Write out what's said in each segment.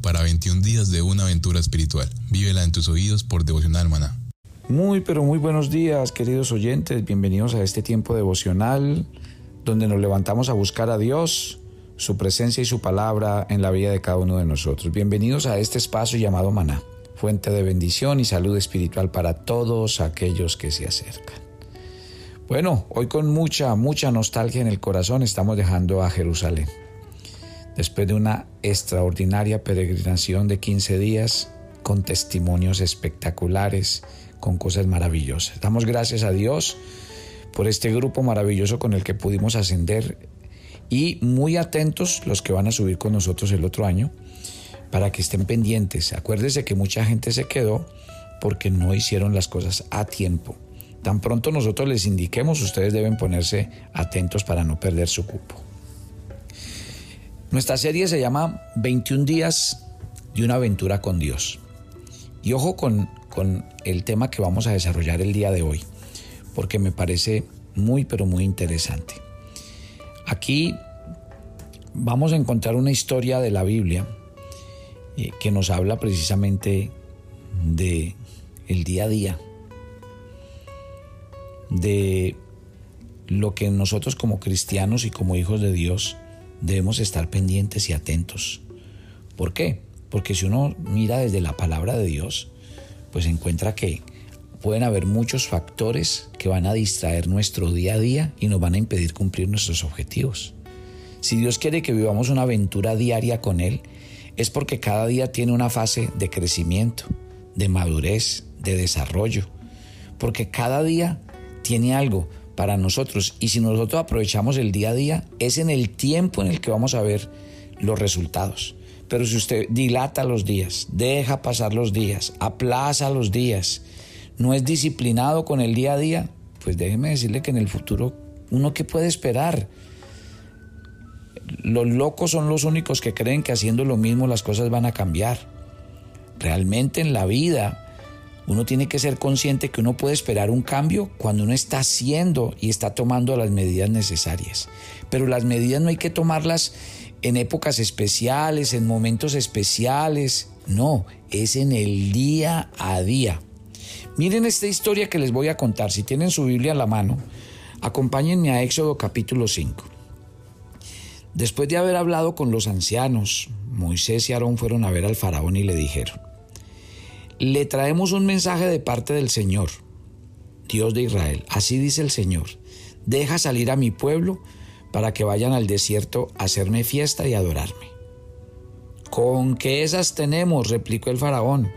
para 21 días de una aventura espiritual. Vívela en tus oídos por Devocional Maná. Muy, pero muy buenos días, queridos oyentes. Bienvenidos a este tiempo devocional donde nos levantamos a buscar a Dios, su presencia y su palabra en la vida de cada uno de nosotros. Bienvenidos a este espacio llamado Maná, fuente de bendición y salud espiritual para todos aquellos que se acercan. Bueno, hoy con mucha, mucha nostalgia en el corazón estamos dejando a Jerusalén. Después de una extraordinaria peregrinación de 15 días, con testimonios espectaculares, con cosas maravillosas. Damos gracias a Dios por este grupo maravilloso con el que pudimos ascender y muy atentos los que van a subir con nosotros el otro año para que estén pendientes. Acuérdese que mucha gente se quedó porque no hicieron las cosas a tiempo. Tan pronto nosotros les indiquemos, ustedes deben ponerse atentos para no perder su cupo. Nuestra serie se llama 21 días de una aventura con Dios. Y ojo con, con el tema que vamos a desarrollar el día de hoy, porque me parece muy, pero muy interesante. Aquí vamos a encontrar una historia de la Biblia eh, que nos habla precisamente de el día a día, de lo que nosotros como cristianos y como hijos de Dios debemos estar pendientes y atentos. ¿Por qué? Porque si uno mira desde la palabra de Dios, pues encuentra que pueden haber muchos factores que van a distraer nuestro día a día y nos van a impedir cumplir nuestros objetivos. Si Dios quiere que vivamos una aventura diaria con Él, es porque cada día tiene una fase de crecimiento, de madurez, de desarrollo, porque cada día tiene algo para nosotros y si nosotros aprovechamos el día a día, es en el tiempo en el que vamos a ver los resultados. Pero si usted dilata los días, deja pasar los días, aplaza los días, no es disciplinado con el día a día, pues déjeme decirle que en el futuro uno que puede esperar. Los locos son los únicos que creen que haciendo lo mismo las cosas van a cambiar. Realmente en la vida uno tiene que ser consciente que uno puede esperar un cambio cuando uno está haciendo y está tomando las medidas necesarias. Pero las medidas no hay que tomarlas en épocas especiales, en momentos especiales. No, es en el día a día. Miren esta historia que les voy a contar. Si tienen su Biblia a la mano, acompáñenme a Éxodo capítulo 5. Después de haber hablado con los ancianos, Moisés y Aarón fueron a ver al faraón y le dijeron, le traemos un mensaje de parte del Señor, Dios de Israel. Así dice el Señor, deja salir a mi pueblo para que vayan al desierto a hacerme fiesta y adorarme. ¿Con qué esas tenemos? replicó el faraón.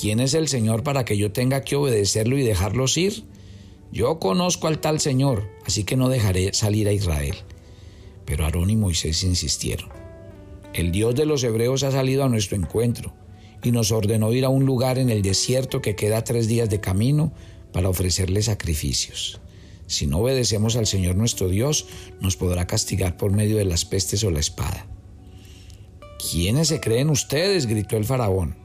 ¿Quién es el Señor para que yo tenga que obedecerlo y dejarlos ir? Yo conozco al tal Señor, así que no dejaré salir a Israel. Pero Aarón y Moisés insistieron. El Dios de los hebreos ha salido a nuestro encuentro y nos ordenó ir a un lugar en el desierto que queda tres días de camino para ofrecerle sacrificios. Si no obedecemos al Señor nuestro Dios, nos podrá castigar por medio de las pestes o la espada. ¿Quiénes se creen ustedes? gritó el faraón.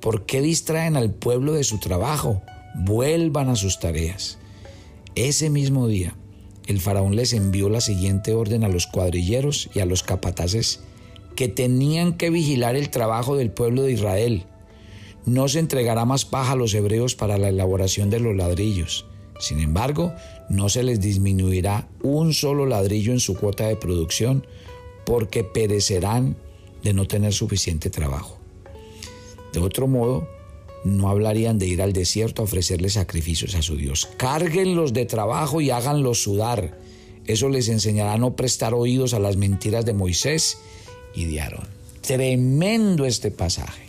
¿Por qué distraen al pueblo de su trabajo? Vuelvan a sus tareas. Ese mismo día, el faraón les envió la siguiente orden a los cuadrilleros y a los capataces que tenían que vigilar el trabajo del pueblo de Israel. No se entregará más paja a los hebreos para la elaboración de los ladrillos. Sin embargo, no se les disminuirá un solo ladrillo en su cuota de producción porque perecerán de no tener suficiente trabajo. De otro modo, no hablarían de ir al desierto a ofrecerle sacrificios a su Dios. Cárguenlos de trabajo y háganlos sudar. Eso les enseñará a no prestar oídos a las mentiras de Moisés y de Aarón. Tremendo este pasaje,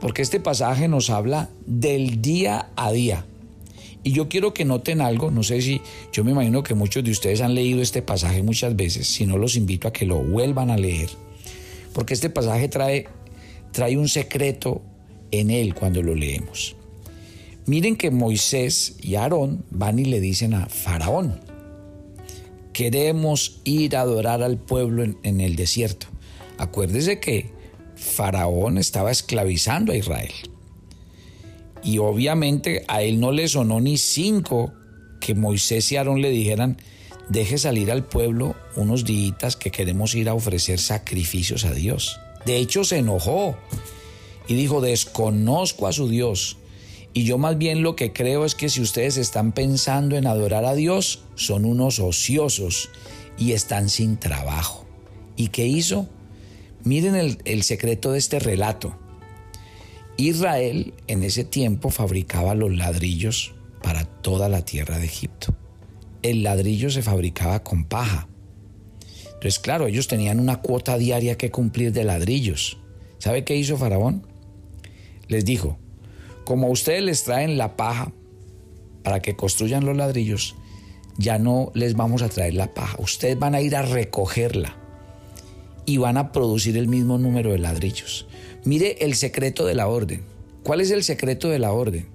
porque este pasaje nos habla del día a día. Y yo quiero que noten algo, no sé si, yo me imagino que muchos de ustedes han leído este pasaje muchas veces, si no los invito a que lo vuelvan a leer, porque este pasaje trae, trae un secreto en él cuando lo leemos. Miren que Moisés y Aarón van y le dicen a Faraón, queremos ir a adorar al pueblo en, el desierto. Acuérdese que Faraón estaba esclavizando a Israel. Y obviamente a él no le sonó ni cinco que Moisés y Aarón le dijeran, deje salir al pueblo unos días que queremos ir a ofrecer sacrificios a Dios. De hecho, se enojó y dijo, desconozco a su Dios. Y yo más bien lo que creo es que si ustedes están pensando en adorar a Dios, son unos ociosos y están sin trabajo. ¿Y qué hizo? Miren el, el secreto de este relato. Israel en ese tiempo fabricaba los ladrillos para toda la tierra de Egipto. El ladrillo se fabricaba con paja. Entonces, claro, ellos tenían una cuota diaria que cumplir de ladrillos. ¿Sabe qué hizo Faraón? Les dijo, como ustedes les traen la paja para que construyan los ladrillos, ya no les vamos a traer la paja. Ustedes van a ir a recogerla y van a producir el mismo número de ladrillos. Mire el secreto de la orden. ¿Cuál es el secreto de la orden?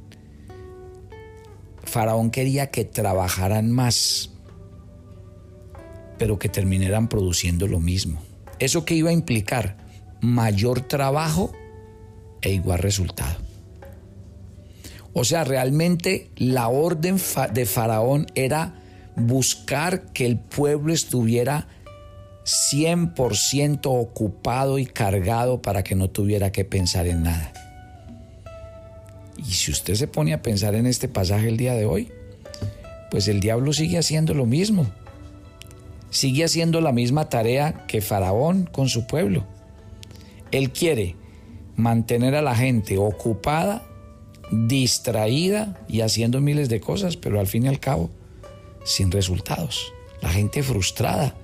Faraón quería que trabajaran más, pero que terminaran produciendo lo mismo. ¿Eso qué iba a implicar? Mayor trabajo e igual resultado. O sea, realmente la orden de Faraón era buscar que el pueblo estuviera 100% ocupado y cargado para que no tuviera que pensar en nada. Y si usted se pone a pensar en este pasaje el día de hoy, pues el diablo sigue haciendo lo mismo. Sigue haciendo la misma tarea que Faraón con su pueblo. Él quiere mantener a la gente ocupada, distraída y haciendo miles de cosas, pero al fin y al cabo sin resultados. La gente frustrada,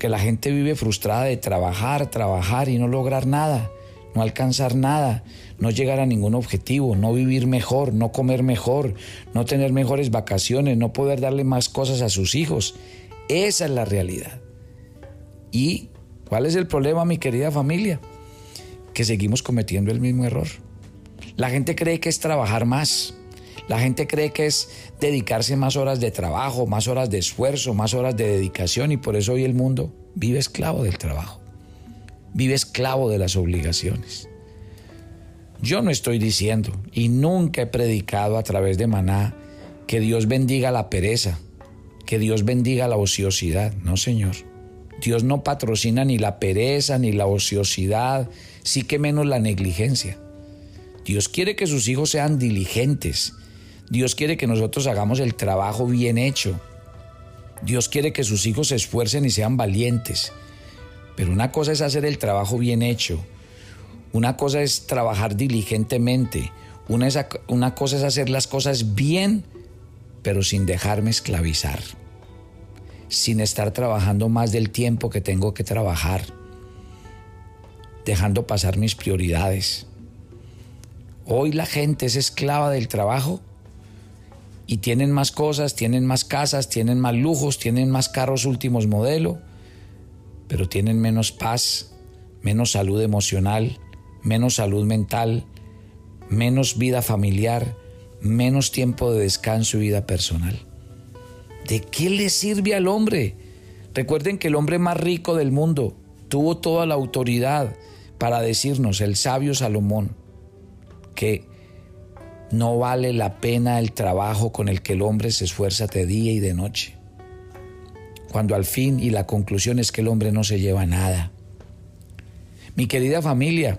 porque la gente vive frustrada de trabajar, trabajar y no lograr nada, no alcanzar nada, no llegar a ningún objetivo, no vivir mejor, no comer mejor, no tener mejores vacaciones, no poder darle más cosas a sus hijos. Esa es la realidad. ¿Y cuál es el problema, mi querida familia? Que seguimos cometiendo el mismo error. La gente cree que es trabajar más. La gente cree que es dedicarse más horas de trabajo, más horas de esfuerzo, más horas de dedicación y por eso hoy el mundo vive esclavo del trabajo. Vive esclavo de las obligaciones. Yo no estoy diciendo y nunca he predicado a través de Maná que Dios bendiga la pereza, que Dios bendiga la ociosidad. No, Señor. Dios no patrocina ni la pereza, ni la ociosidad, sí que menos la negligencia. Dios quiere que sus hijos sean diligentes. Dios quiere que nosotros hagamos el trabajo bien hecho. Dios quiere que sus hijos se esfuercen y sean valientes. Pero una cosa es hacer el trabajo bien hecho una cosa es trabajar diligentemente, una, una cosa es hacer las cosas bien, pero sin dejarme esclavizar, sin estar trabajando más del tiempo que tengo que trabajar, dejando pasar mis prioridades. Hoy la gente es esclava del trabajo y tienen más cosas, tienen más casas, tienen más lujos, tienen más carros últimos modelo, pero tienen menos paz, menos salud emocional, menos salud mental, menos vida familiar, menos tiempo de descanso y vida personal. ¿De qué le sirve al hombre? Recuerden que el hombre más rico del mundo tuvo toda la autoridad para decirnos, el sabio Salomón, que no vale la pena el trabajo con el que el hombre se esfuerza de día y de noche. Cuando al fin y la conclusión es que el hombre no se lleva nada. Mi querida familia,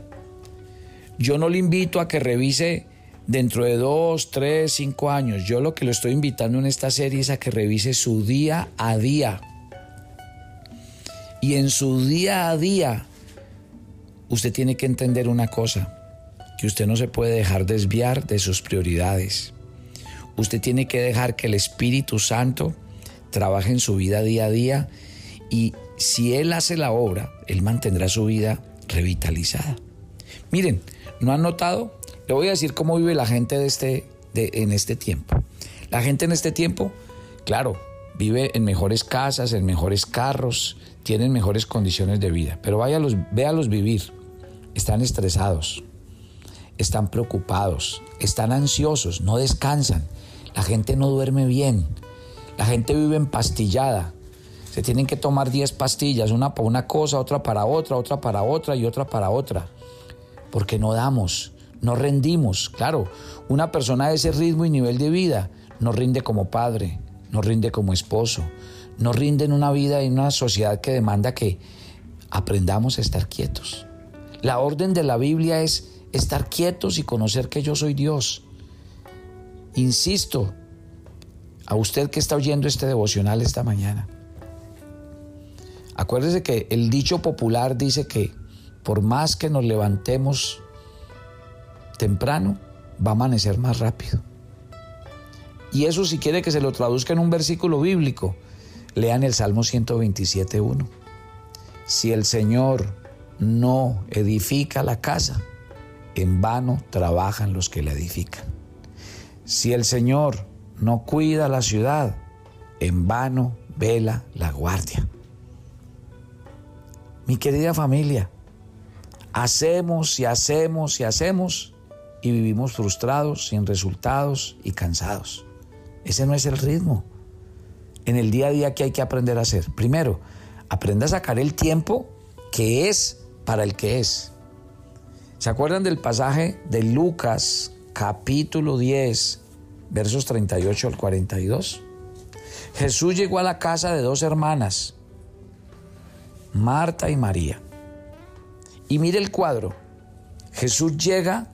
yo no le invito a que revise dentro de dos, tres, cinco años. Yo lo que lo estoy invitando en esta serie es a que revise su día a día. Y en su día a día, usted tiene que entender una cosa, que usted no se puede dejar desviar de sus prioridades. Usted tiene que dejar que el Espíritu Santo trabaje en su vida día a día y si Él hace la obra, Él mantendrá su vida revitalizada. Miren, ¿No han notado? Le voy a decir cómo vive la gente de este, de, en este tiempo. La gente en este tiempo, claro, vive en mejores casas, en mejores carros, tienen mejores condiciones de vida, pero váyalos, véalos vivir. Están estresados, están preocupados, están ansiosos, no descansan. La gente no duerme bien. La gente vive empastillada. Se tienen que tomar 10 pastillas, una para una cosa, otra para otra, otra para otra y otra para otra porque no damos, no rendimos. Claro, una persona de ese ritmo y nivel de vida no rinde como padre, no rinde como esposo, no rinde en una vida, en una sociedad que demanda que aprendamos a estar quietos, La orden de la Biblia es estar quietos y conocer que yo soy Dios. Insisto, a usted que está oyendo este devocional esta mañana, acuérdese que el dicho popular dice que por más que nos levantemos temprano, va a amanecer más rápido. Y eso si quiere que se lo traduzca en un versículo bíblico, lean el Salmo 127.1. Si el Señor no edifica la casa, en vano trabajan los que la edifican. Si el Señor no cuida la ciudad, en vano vela la guardia. Mi querida familia, hacemos y hacemos y hacemos y vivimos frustrados, sin resultados y cansados. Ese no es el ritmo. En el día a día, ¿qué hay que aprender a hacer? Primero, aprenda a sacar el tiempo que es para el que es. ¿Se acuerdan del pasaje de Lucas capítulo 10, versos 38 al 42? Jesús llegó a la casa de dos hermanas, Marta y María. Y mire el cuadro. Jesús llega,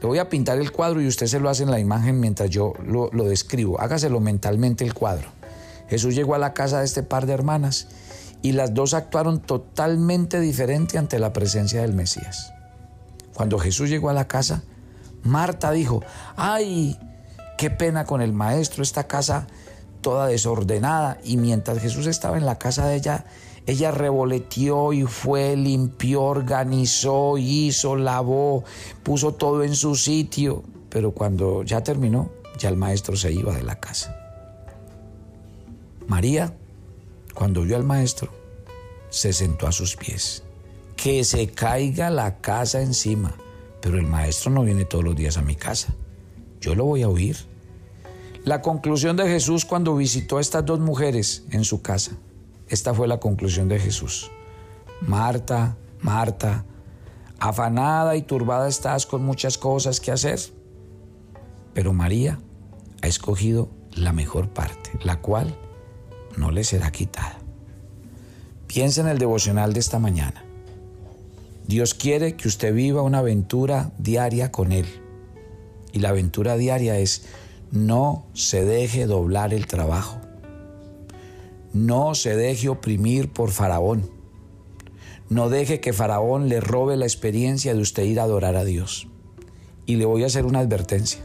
le voy a pintar el cuadro y usted se lo hace en la imagen mientras yo lo, lo describo. Hágaselo mentalmente el cuadro. Jesús llegó a la casa de este par de hermanas y las dos actuaron totalmente diferente ante la presencia del Mesías. Cuando Jesús llegó a la casa, Marta dijo, ay, qué pena con el maestro, esta casa toda desordenada. Y mientras Jesús estaba en la casa de ella, ella revoleteó y fue, limpió, organizó, hizo, lavó, puso todo en su sitio. Pero cuando ya terminó, ya el maestro se iba de la casa. María, cuando vio al maestro, se sentó a sus pies. Que se caiga la casa encima, pero el maestro no viene todos los días a mi casa. Yo lo voy a oír. La conclusión de Jesús cuando visitó a estas dos mujeres en su casa esta fue la conclusión de Jesús. Marta, Marta, afanada y turbada estás con muchas cosas que hacer, pero María ha escogido la mejor parte, la cual no le será quitada. Piensa en el devocional de esta mañana. Dios quiere que usted viva una aventura diaria con Él. Y la aventura diaria es no se deje doblar el trabajo. No se deje oprimir por Faraón. No deje que Faraón le robe la experiencia de usted ir a adorar a Dios. Y le voy a hacer una advertencia.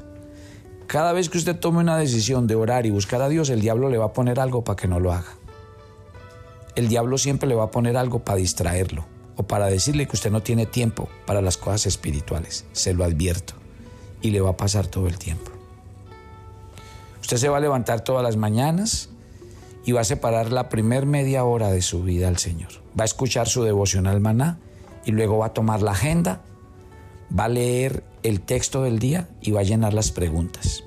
Cada vez que usted tome una decisión de orar y buscar a Dios, el diablo le va a poner algo para que no lo haga. El diablo siempre le va a poner algo para distraerlo o para decirle que usted no tiene tiempo para las cosas espirituales. Se lo advierto. Y le va a pasar todo el tiempo. Usted se va a levantar todas las mañanas y va a separar la primer media hora de su vida al Señor. Va a escuchar su devocional maná y luego va a tomar la agenda, va a leer el texto del día y va a llenar las preguntas.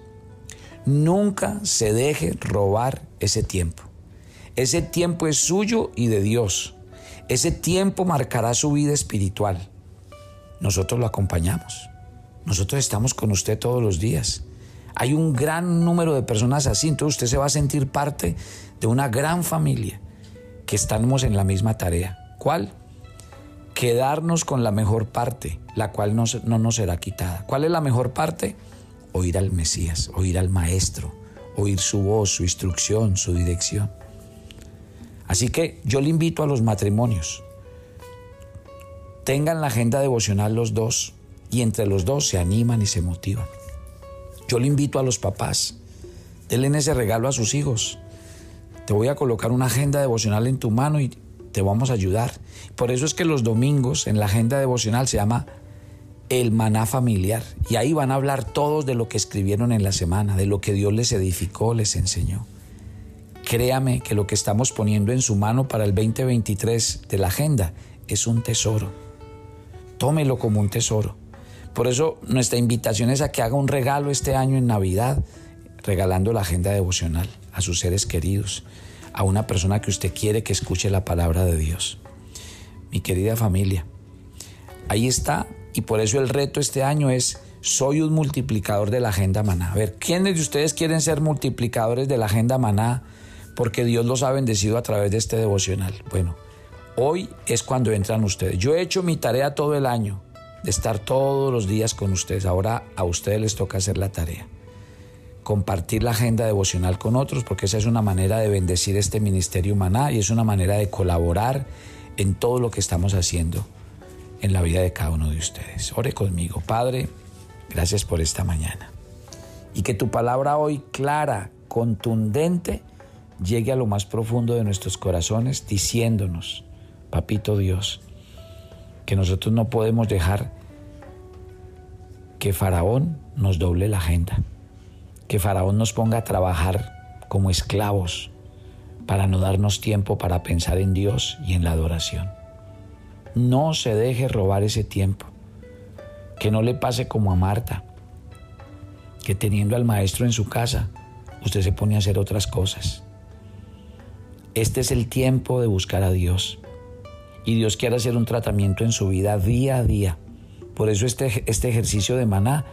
Nunca se deje robar ese tiempo. Ese tiempo es suyo y de Dios. Ese tiempo marcará su vida espiritual. Nosotros lo acompañamos. Nosotros estamos con usted todos los días. Hay un gran número de personas así, entonces usted se va a sentir parte de una gran familia que estamos en la misma tarea. ¿Cuál? Quedarnos con la mejor parte, la cual no, no nos será quitada. ¿Cuál es la mejor parte? Oír al Mesías, oír al Maestro, oír su voz, su instrucción, su dirección. Así que yo le invito a los matrimonios. Tengan la agenda devocional los dos y entre los dos se animan y se motivan. Yo le invito a los papás, denle ese regalo a sus hijos. Te voy a colocar una agenda devocional en tu mano y te vamos a ayudar. Por eso es que los domingos en la agenda devocional se llama el maná familiar. Y ahí van a hablar todos de lo que escribieron en la semana, de lo que Dios les edificó, les enseñó. Créame que lo que estamos poniendo en su mano para el 2023 de la agenda es un tesoro. Tómelo como un tesoro. Por eso nuestra invitación es a que haga un regalo este año en Navidad, regalando la agenda devocional a sus seres queridos, a una persona que usted quiere que escuche la palabra de Dios. Mi querida familia, ahí está y por eso el reto este año es soy un multiplicador de la agenda maná. A ver, ¿quiénes de ustedes quieren ser multiplicadores de la agenda maná porque Dios los ha bendecido a través de este devocional? Bueno, Hoy es cuando entran ustedes. Yo he hecho mi tarea todo el año de estar todos los días con ustedes. Ahora a ustedes les toca hacer la tarea. Compartir la agenda devocional con otros, porque esa es una manera de bendecir este ministerio humana y es una manera de colaborar en todo lo que estamos haciendo en la vida de cada uno de ustedes. Ore conmigo, Padre, gracias por esta mañana. Y que tu palabra hoy clara, contundente, llegue a lo más profundo de nuestros corazones diciéndonos, Papito Dios, que nosotros no podemos dejar que Faraón nos doble la agenda, que Faraón nos ponga a trabajar como esclavos para no darnos tiempo para pensar en Dios y en la adoración. No se deje robar ese tiempo, que no le pase como a Marta, que teniendo al maestro en su casa, usted se pone a hacer otras cosas. Este es el tiempo de buscar a Dios y Dios quiere hacer un tratamiento en su vida día a día. Por eso este, este ejercicio de maná,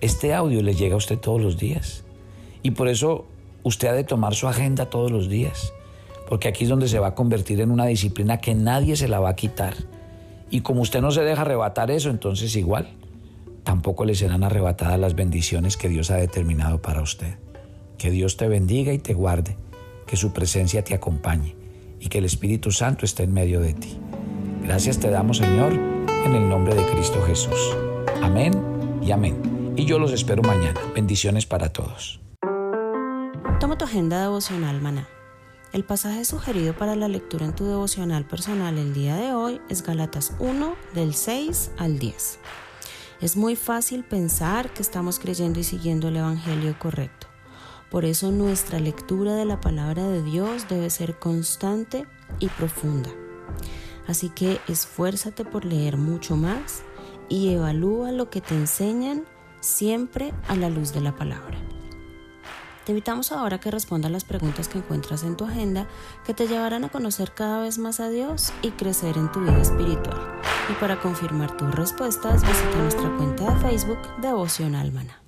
este audio le llega a usted todos los días. Y por eso usted ha de tomar su agenda todos los días, porque aquí es donde se va a convertir en una disciplina que nadie se la va a quitar. Y como usted no se deja arrebatar eso, entonces igual, tampoco le serán arrebatadas las bendiciones que Dios ha determinado para usted. Que Dios te bendiga y te guarde, que su presencia te acompañe y que el Espíritu Santo esté en medio de ti. Gracias te damos, Señor, en el nombre de Cristo Jesús. Amén y amén. Y yo los espero mañana. Bendiciones para todos. Toma tu agenda devocional, maná. El pasaje sugerido para la lectura en tu devocional personal el día de hoy es Galatas 1 del 6 al 10. Es muy fácil pensar que estamos creyendo y siguiendo el Evangelio correcto. Por eso nuestra lectura de la palabra de Dios debe ser constante y profunda. Así que esfuérzate por leer mucho más y evalúa lo que te enseñan siempre a la luz de la palabra. Te invitamos ahora a que respondas las preguntas que encuentras en tu agenda que te llevarán a conocer cada vez más a Dios y crecer en tu vida espiritual. Y para confirmar tus respuestas, visita nuestra cuenta de Facebook Devoción Almana.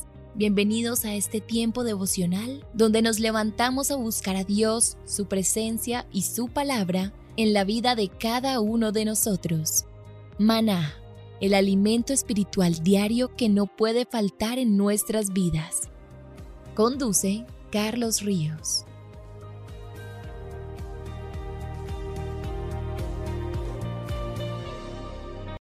Bienvenidos a este tiempo devocional donde nos levantamos a buscar a Dios, su presencia y su palabra en la vida de cada uno de nosotros. Maná, el alimento espiritual diario que no puede faltar en nuestras vidas. Conduce Carlos Ríos.